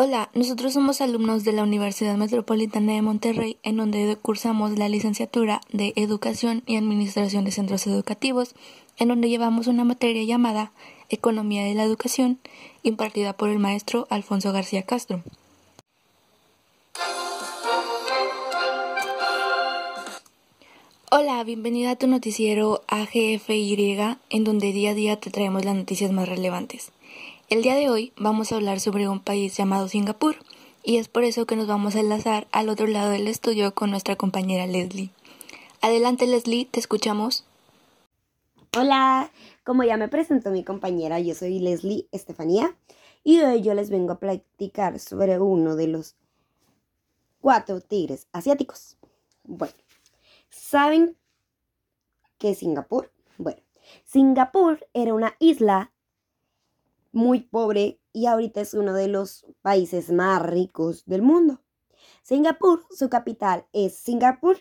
Hola, nosotros somos alumnos de la Universidad Metropolitana de Monterrey, en donde cursamos la licenciatura de Educación y Administración de Centros Educativos, en donde llevamos una materia llamada Economía de la Educación, impartida por el maestro Alfonso García Castro. Hola, bienvenida a tu noticiero AGFY, en donde día a día te traemos las noticias más relevantes. El día de hoy vamos a hablar sobre un país llamado Singapur y es por eso que nos vamos a enlazar al otro lado del estudio con nuestra compañera Leslie. Adelante Leslie, te escuchamos. Hola, como ya me presentó mi compañera, yo soy Leslie Estefanía y hoy yo les vengo a platicar sobre uno de los cuatro tigres asiáticos. Bueno, ¿saben qué es Singapur? Bueno, Singapur era una isla muy pobre y ahorita es uno de los países más ricos del mundo. Singapur, su capital es Singapur.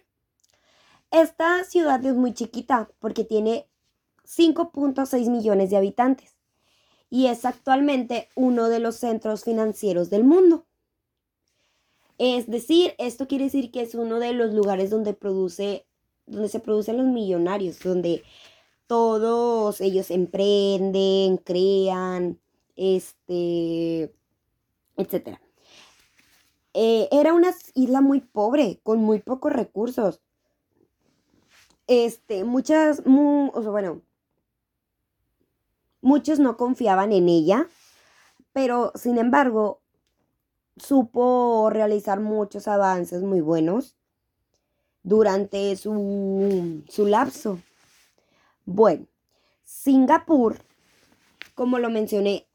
Esta ciudad es muy chiquita porque tiene 5.6 millones de habitantes y es actualmente uno de los centros financieros del mundo. Es decir, esto quiere decir que es uno de los lugares donde produce donde se producen los millonarios, donde todos ellos emprenden, crean, este, etcétera. Eh, era una isla muy pobre, con muy pocos recursos. Este, muchas, bueno, muchos no confiaban en ella, pero sin embargo, supo realizar muchos avances muy buenos durante su, su lapso. Bueno, Singapur, como lo mencioné,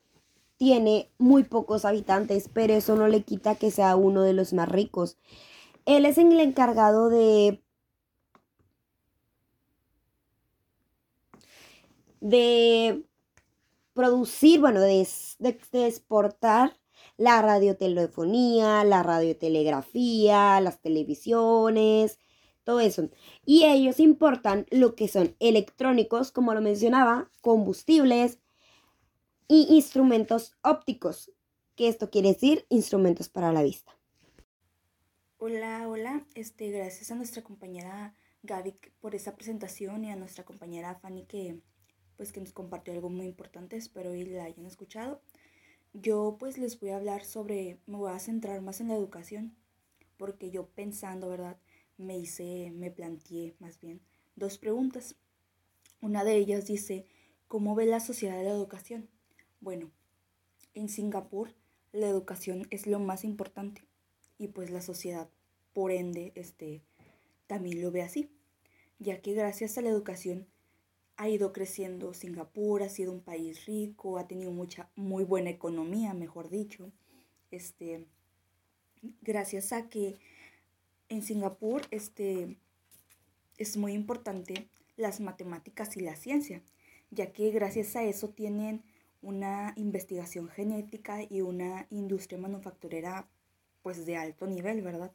tiene muy pocos habitantes, pero eso no le quita que sea uno de los más ricos. Él es el encargado de de producir, bueno, de, de, exportar la radiotelefonía, la radiotelegrafía, las televisiones, todo eso. Y ellos importan lo que son electrónicos, como lo mencionaba, combustibles, y instrumentos ópticos, que esto quiere decir instrumentos para la vista. Hola, hola, este, gracias a nuestra compañera Gaby por esta presentación y a nuestra compañera Fanny que pues que nos compartió algo muy importante, espero y la hayan escuchado. Yo pues les voy a hablar sobre, me voy a centrar más en la educación, porque yo pensando, ¿verdad? Me hice, me planteé más bien dos preguntas. Una de ellas dice, ¿cómo ve la sociedad de la educación? Bueno, en Singapur la educación es lo más importante y pues la sociedad, por ende, este, también lo ve así, ya que gracias a la educación ha ido creciendo Singapur, ha sido un país rico, ha tenido mucha, muy buena economía, mejor dicho, este, gracias a que en Singapur, este, es muy importante las matemáticas y la ciencia, ya que gracias a eso tienen una investigación genética y una industria manufacturera pues de alto nivel, ¿verdad?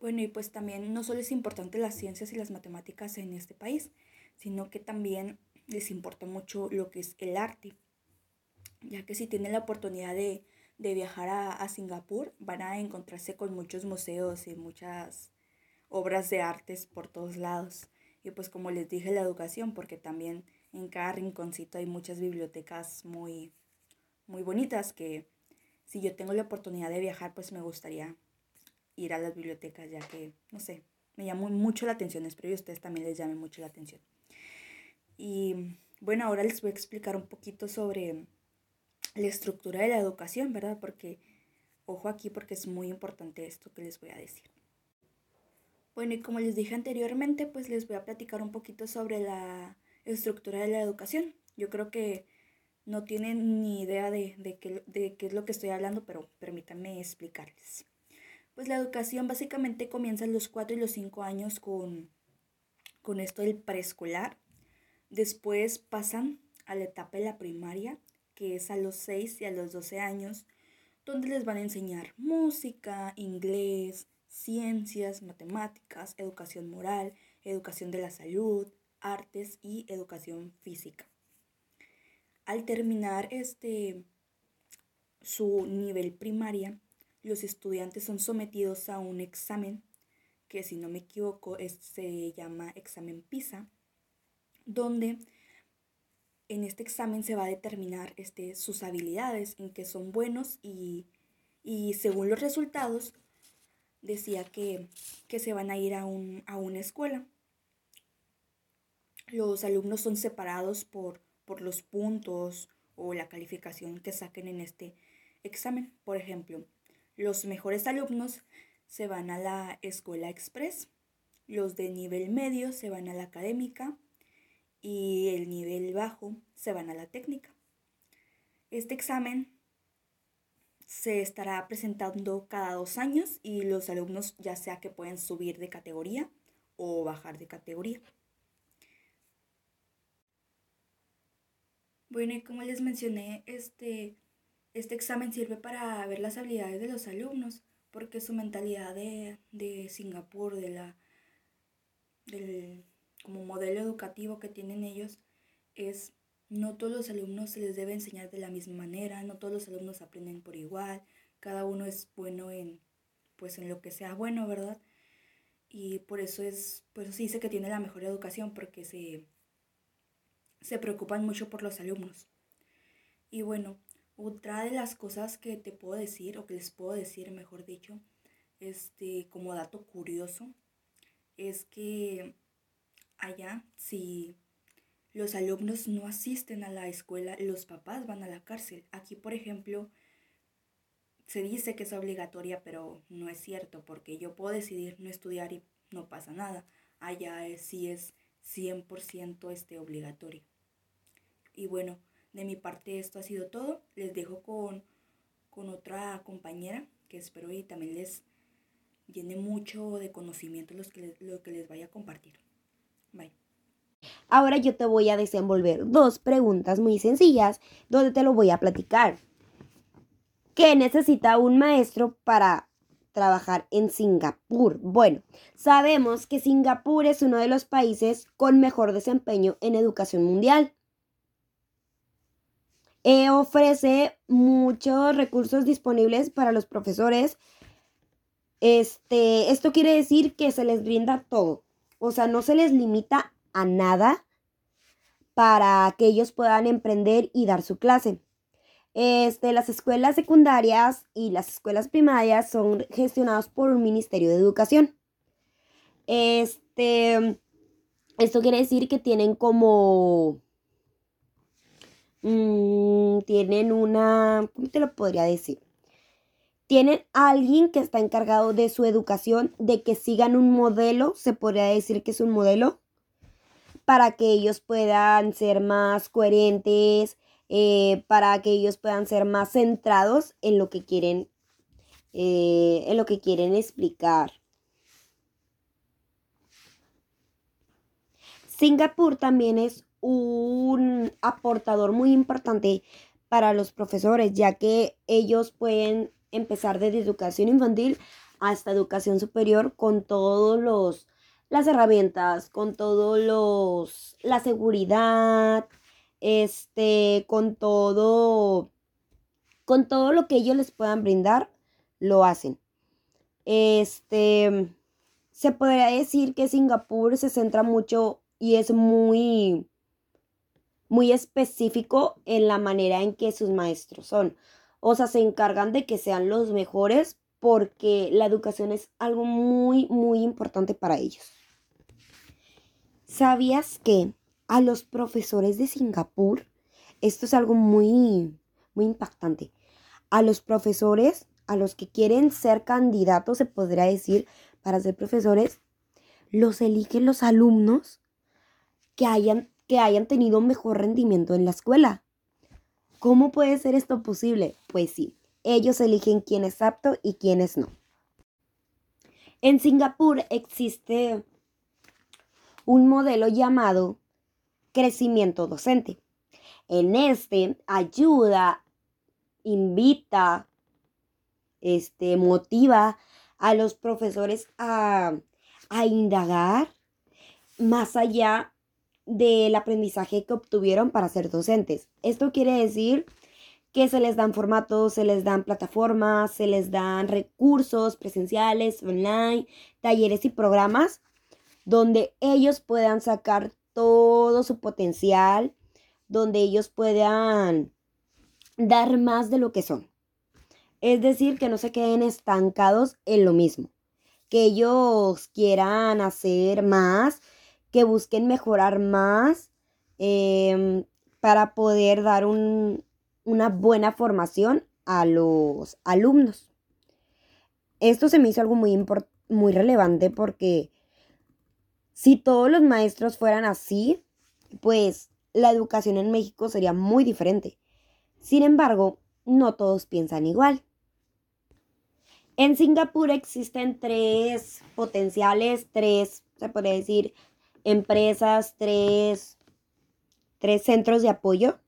Bueno, y pues también no solo es importante las ciencias y las matemáticas en este país, sino que también les importa mucho lo que es el arte, ya que si tienen la oportunidad de, viajar a, a, Singapur, van a encontrarse con muchos museos y muchas obras de artes por todos lados. Y pues como les dije, la educación, porque también en cada rinconcito hay muchas bibliotecas muy, muy bonitas que si yo tengo la oportunidad de viajar, pues me gustaría ir a las bibliotecas, ya que, no sé, me llamó mucho la atención, espero que ustedes también les llame mucho la atención. Y bueno, ahora les voy a explicar un poquito sobre la estructura de la educación, ¿verdad? Porque, ojo aquí, porque es muy importante esto que les voy a decir. Bueno, y como les dije anteriormente, pues les voy a platicar un poquito sobre la estructura de la educación. Yo creo que no tienen ni idea de, qué, de qué es lo que estoy hablando, pero permítanme explicarles. Pues la educación básicamente comienza a los 4 y los 5 años con, con esto del preescolar. Después pasan a la etapa de la primaria, que es a los 6 y a los 12 años, donde les van a enseñar música, inglés, ciencias, matemáticas, educación moral, educación de la salud, artes y educación física. al terminar este su nivel primaria, los estudiantes son sometidos a un examen que si no me equivoco se llama examen PISA, donde en este examen se va a determinar este, sus habilidades, en que son buenos y, según los resultados decía que, se van a ir a, a, una escuela. Los alumnos son separados por, por los puntos o la calificación que saquen en este examen. Por ejemplo, los mejores alumnos se van a la escuela express, los de nivel medio se van a la académica y el nivel bajo se van a la técnica. Este examen se estará presentando cada dos años y los alumnos ya sea que pueden subir de categoría o bajar de categoría. Bueno, y como les mencioné, este, este examen sirve para ver las habilidades de los alumnos, porque su mentalidad de, de Singapur, de la, del como modelo educativo que tienen ellos, es no todos los alumnos se les debe enseñar de la misma manera, no todos los alumnos aprenden por igual, cada uno es bueno en, pues en lo que sea bueno, ¿verdad? Y por eso es, pues sí dice que tiene la mejor educación, porque se, se preocupan mucho por los alumnos. Y bueno, otra de las cosas que te puedo decir, o que les puedo decir, mejor dicho, este, como dato curioso, es que allá, si los alumnos no asisten a la escuela, los papás van a la cárcel. Aquí, por ejemplo, se dice que es obligatoria, pero no es cierto, porque yo puedo decidir no estudiar y no pasa nada. Allá es, sí es 100% este obligatorio. Y bueno, de mi parte esto ha sido todo. Les dejo con, con otra compañera que espero y también les llene mucho de conocimiento los que, lo que les vaya a compartir. Bye. Ahora yo te voy a desenvolver dos preguntas muy sencillas donde te lo voy a platicar. ¿Qué necesita un maestro para trabajar en Singapur? Bueno, sabemos que Singapur es uno de los países con mejor desempeño en educación mundial. Eh, ofrece muchos recursos disponibles para los profesores. Este, esto quiere decir que se les brinda todo. O sea, no se les limita a nada para que ellos puedan emprender y dar su clase. Este, las escuelas secundarias y las escuelas primarias son gestionadas por un Ministerio de Educación. Este, esto quiere decir que tienen como... Mm, tienen una... ¿Cómo te lo podría decir? Tienen alguien que está encargado de su educación, de que sigan un modelo, se podría decir que es un modelo, para que ellos puedan ser más coherentes, eh, para que ellos puedan ser más centrados en lo que quieren, eh, en lo que quieren explicar. Singapur también es un aportador muy importante para los profesores, ya que ellos pueden empezar desde educación infantil hasta educación superior con todos los las herramientas, con todos los la seguridad, este, con todo con todo lo que ellos les puedan brindar, lo hacen. Este se podría decir que Singapur se centra mucho y es muy muy específico en la manera en que sus maestros son. O sea, se encargan de que sean los mejores porque la educación es algo muy, muy importante para ellos. ¿Sabías que a los profesores de Singapur, esto es algo muy, muy impactante, a los profesores, a los que quieren ser candidatos, se podría decir, para ser profesores, los eligen los alumnos que hayan, que hayan tenido mejor rendimiento en la escuela. ¿Cómo puede ser esto posible? Pues sí, ellos eligen quién es apto y quién es no. En Singapur existe un modelo llamado crecimiento docente. En este ayuda, invita, este, motiva a los profesores a, a indagar más allá del aprendizaje que obtuvieron para ser docentes. Esto quiere decir que se les dan formatos, se les dan plataformas, se les dan recursos presenciales, online, talleres y programas donde ellos puedan sacar todo su potencial, donde ellos puedan dar más de lo que son. Es decir, que no se queden estancados en lo mismo, que ellos quieran hacer más, que busquen mejorar más em, para poder dar una buena formación a los alumnos. Esto se me hizo algo muy, muy relevante porque si todos los maestros fueran así, pues la educación en México sería muy diferente. Sin embargo, no todos piensan igual. En Singapur existen tres potenciales, tres, se puede decir, empresas, tres, tres centros de apoyo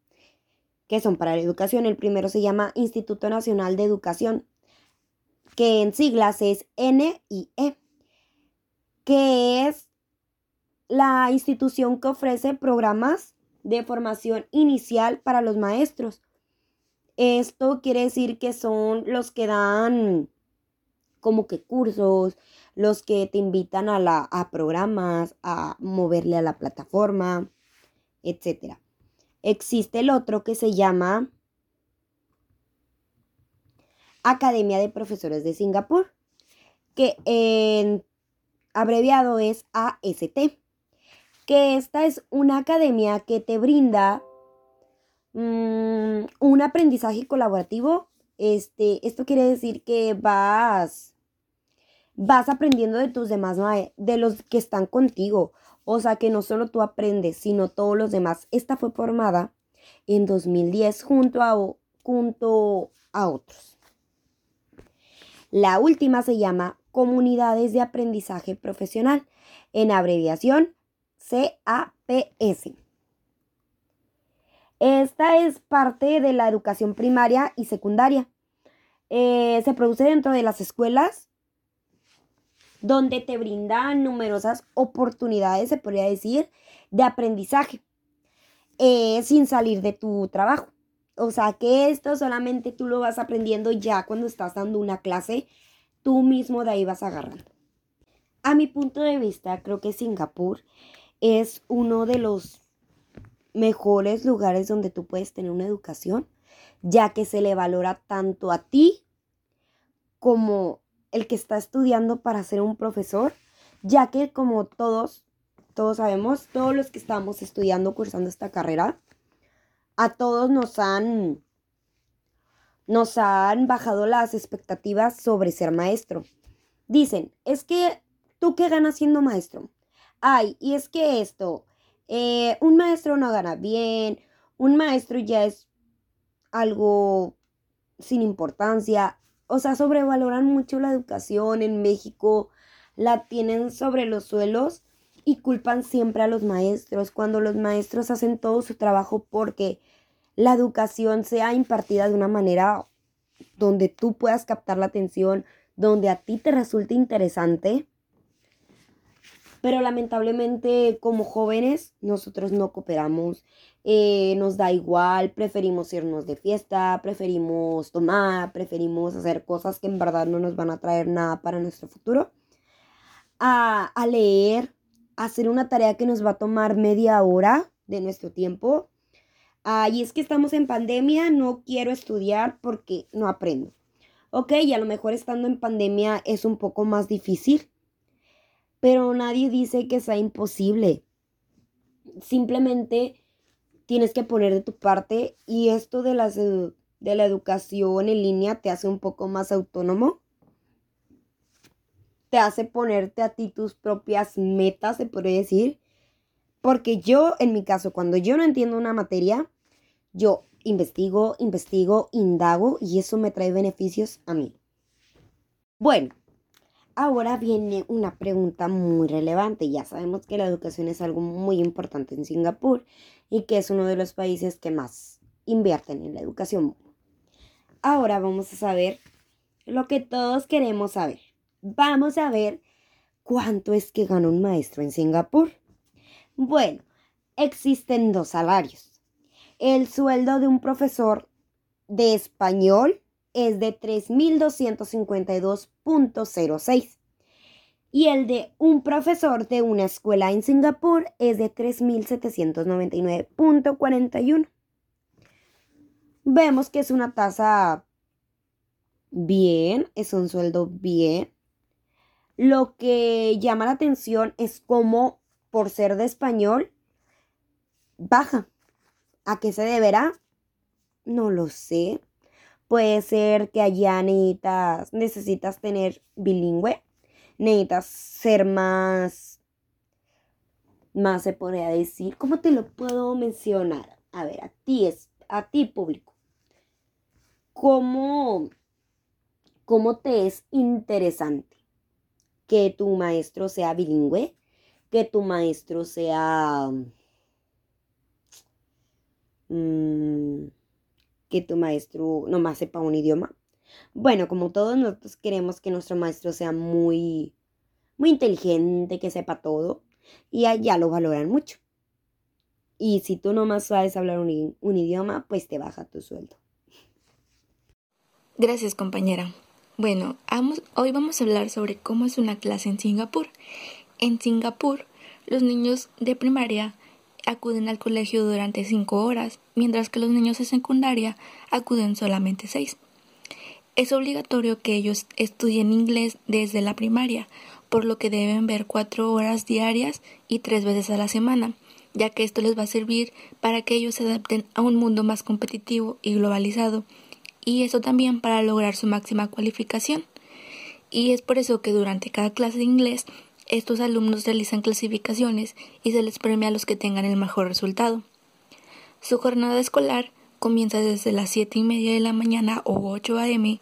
que son para la educación. El primero se llama Instituto Nacional de Educación, que en siglas es NIE, que es la institución que ofrece programas de formación inicial para los maestros. Esto quiere decir que son los que dan como que cursos, los que te invitan a, la, a programas, a moverle a la plataforma, etc. Existe el otro que se llama Academia de Profesores de Singapur, que en abreviado es AST, que esta es una academia que te brinda mm, un aprendizaje colaborativo. Este, esto quiere decir que vas vas aprendiendo de tus demás, de los que están contigo. O sea, que no solo tú aprendes, sino todos los demás. Esta fue formada en 2010 junto a, junto a otros. La última se llama Comunidades de Aprendizaje Profesional, en abreviación CAPS. Esta es parte de la educación primaria y secundaria. Eh, se produce dentro de las escuelas donde te brindan numerosas oportunidades, se podría decir, de aprendizaje eh, sin salir de tu trabajo. O sea que esto solamente tú lo vas aprendiendo ya cuando estás dando una clase, tú mismo de ahí vas agarrando. A mi punto de vista, creo que Singapur es uno de los mejores lugares donde tú puedes tener una educación, ya que se le valora tanto a ti como el que está estudiando para ser un profesor, ya que como todos, todos sabemos, todos los que estamos estudiando, cursando esta carrera, a todos nos han, nos han bajado las expectativas sobre ser maestro. Dicen, es que tú qué ganas siendo maestro. Ay, y es que esto, eh, un maestro no gana bien, un maestro ya es algo sin importancia o sea, sobrevaloran mucho la educación en México, la tienen sobre los suelos y culpan siempre a los maestros cuando los maestros hacen todo su trabajo porque la educación sea impartida de una manera donde tú puedas captar la atención, donde a ti te resulte interesante. Pero lamentablemente como jóvenes nosotros no cooperamos, eh, nos da igual, preferimos irnos de fiesta, preferimos tomar, preferimos hacer cosas que en verdad no nos van a traer nada para nuestro futuro, a, leer, a hacer una tarea que nos va a tomar media hora de nuestro tiempo. Ah, y es que estamos en pandemia, no quiero estudiar porque no aprendo. Ok, y a lo mejor estando en pandemia es un poco más difícil, pero nadie dice que sea imposible. Simplemente tienes que poner de tu parte y esto de, las, de la educación en línea te hace un poco más autónomo. Te hace ponerte a ti tus propias metas, se puede decir. Porque yo, en mi caso, cuando yo no entiendo una materia, yo investigo, investigo, indago y eso me trae beneficios a mí. Bueno, Ahora viene una pregunta muy relevante. Ya sabemos que la educación es algo muy importante en Singapur y que es uno de los países que más invierten en la educación. Ahora vamos a saber lo que todos queremos saber. Vamos a ver cuánto es que gana un maestro en Singapur. Bueno, existen dos salarios. El sueldo de un profesor de español es de 3.252.06 y el de un profesor de una escuela en Singapur es de 3.799.41. Vemos que es una tasa bien, es un sueldo bien. Lo que llama la atención es cómo, por ser de español, baja. ¿A qué se deberá? No lo sé. Puede ser que allá necesitas, necesitas tener bilingüe necesitas ser más, más se podría decir, ¿cómo te lo puedo mencionar? A ver, a ti es, a ti público. ¿Cómo, cómo te es interesante que tu maestro sea bilingüe? Que tu maestro sea... Mm, que tu maestro nomás sepa un idioma. Bueno, como todos nosotros queremos que nuestro maestro sea muy, muy inteligente, que sepa todo, y allá lo valoran mucho. Y si tú nomás sabes hablar un, un idioma, pues te baja tu sueldo. Gracias, compañera. Bueno, hoy vamos a hablar sobre cómo es una clase en Singapur. En Singapur, los niños de primaria acuden al colegio durante cinco horas, mientras que los niños de secundaria acuden solamente seis. Es obligatorio que ellos estudien inglés desde la primaria, por lo que deben ver cuatro horas diarias y tres veces a la semana, ya que esto les va a servir para que ellos se adapten a un mundo más competitivo y globalizado, y eso también para lograr su máxima cualificación. Y es por eso que durante cada clase de inglés estos alumnos realizan clasificaciones y se les premia a los que tengan el mejor resultado. Su jornada escolar comienza desde las siete y media de la mañana o 8 a.m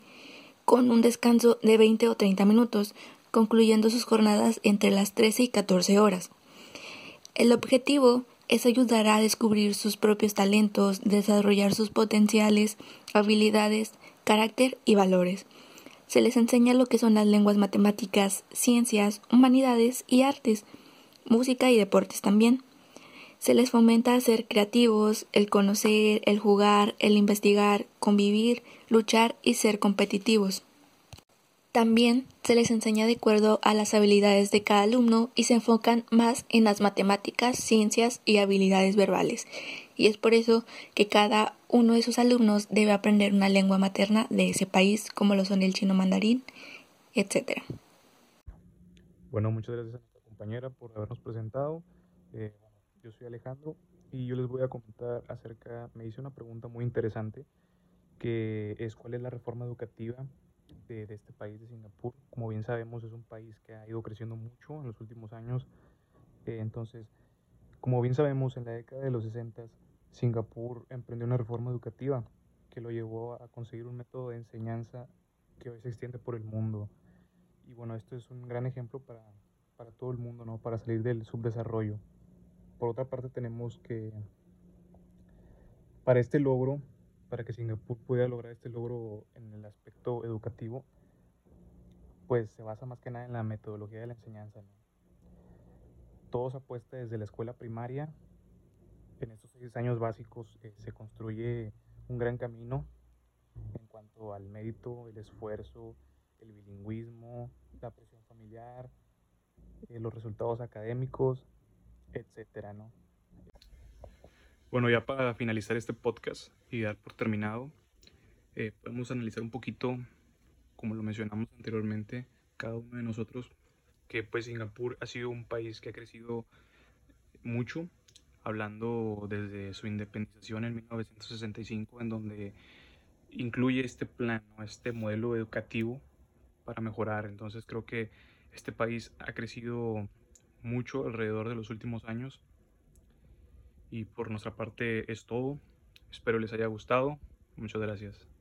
con un descanso de 20 o 30 minutos, concluyendo sus jornadas entre las 13 y 14 horas. El objetivo es ayudar a descubrir sus propios talentos, desarrollar sus potenciales, habilidades, carácter y valores. Se les enseña lo que son las lenguas matemáticas, ciencias, humanidades y artes, música y deportes también. Se les fomenta ser creativos, el conocer, el jugar, el investigar, convivir, luchar y ser competitivos. También se les enseña de acuerdo a las habilidades de cada alumno y se enfocan más en las matemáticas, ciencias y habilidades verbales. Y es por eso que cada uno de sus alumnos debe aprender una lengua materna de ese país, como lo son el chino mandarín, etc. Bueno, muchas gracias a nuestra compañera por habernos presentado. Eh, yo soy Alejandro y yo les voy a comentar acerca, me hice una pregunta muy interesante, que es cuál es la reforma educativa de, este país, de Singapur. Como bien sabemos, es un país que ha ido creciendo mucho en los últimos años. Eh, entonces, como bien sabemos, en la década de los 60, Singapur emprendió una reforma educativa que lo llevó a conseguir un método de enseñanza que hoy se extiende por el mundo. Y bueno, esto es un gran ejemplo para, para todo el mundo, ¿no? Para salir del subdesarrollo. Por otra parte, tenemos que para este logro, para que Singapur pueda lograr este logro en el aspecto educativo, pues se basa más que nada en la metodología de la enseñanza. Todo se apuesta desde la escuela primaria. En estos seis años básicos eh, se construye un gran camino en cuanto al mérito, el esfuerzo, el bilingüismo, la presión familiar, eh, los resultados académicos, etcétera, ¿no? Bueno, ya para finalizar este podcast y dar por terminado, eh, podemos analizar un poquito, como lo mencionamos anteriormente, cada uno de nosotros, que pues Singapur ha sido un país que ha crecido mucho, hablando desde su independización en 1965, en donde incluye este plan, este modelo educativo para mejorar. Entonces creo que este país ha crecido mucho alrededor de los últimos años. Y por nuestra parte es todo. Espero les haya gustado. Muchas gracias.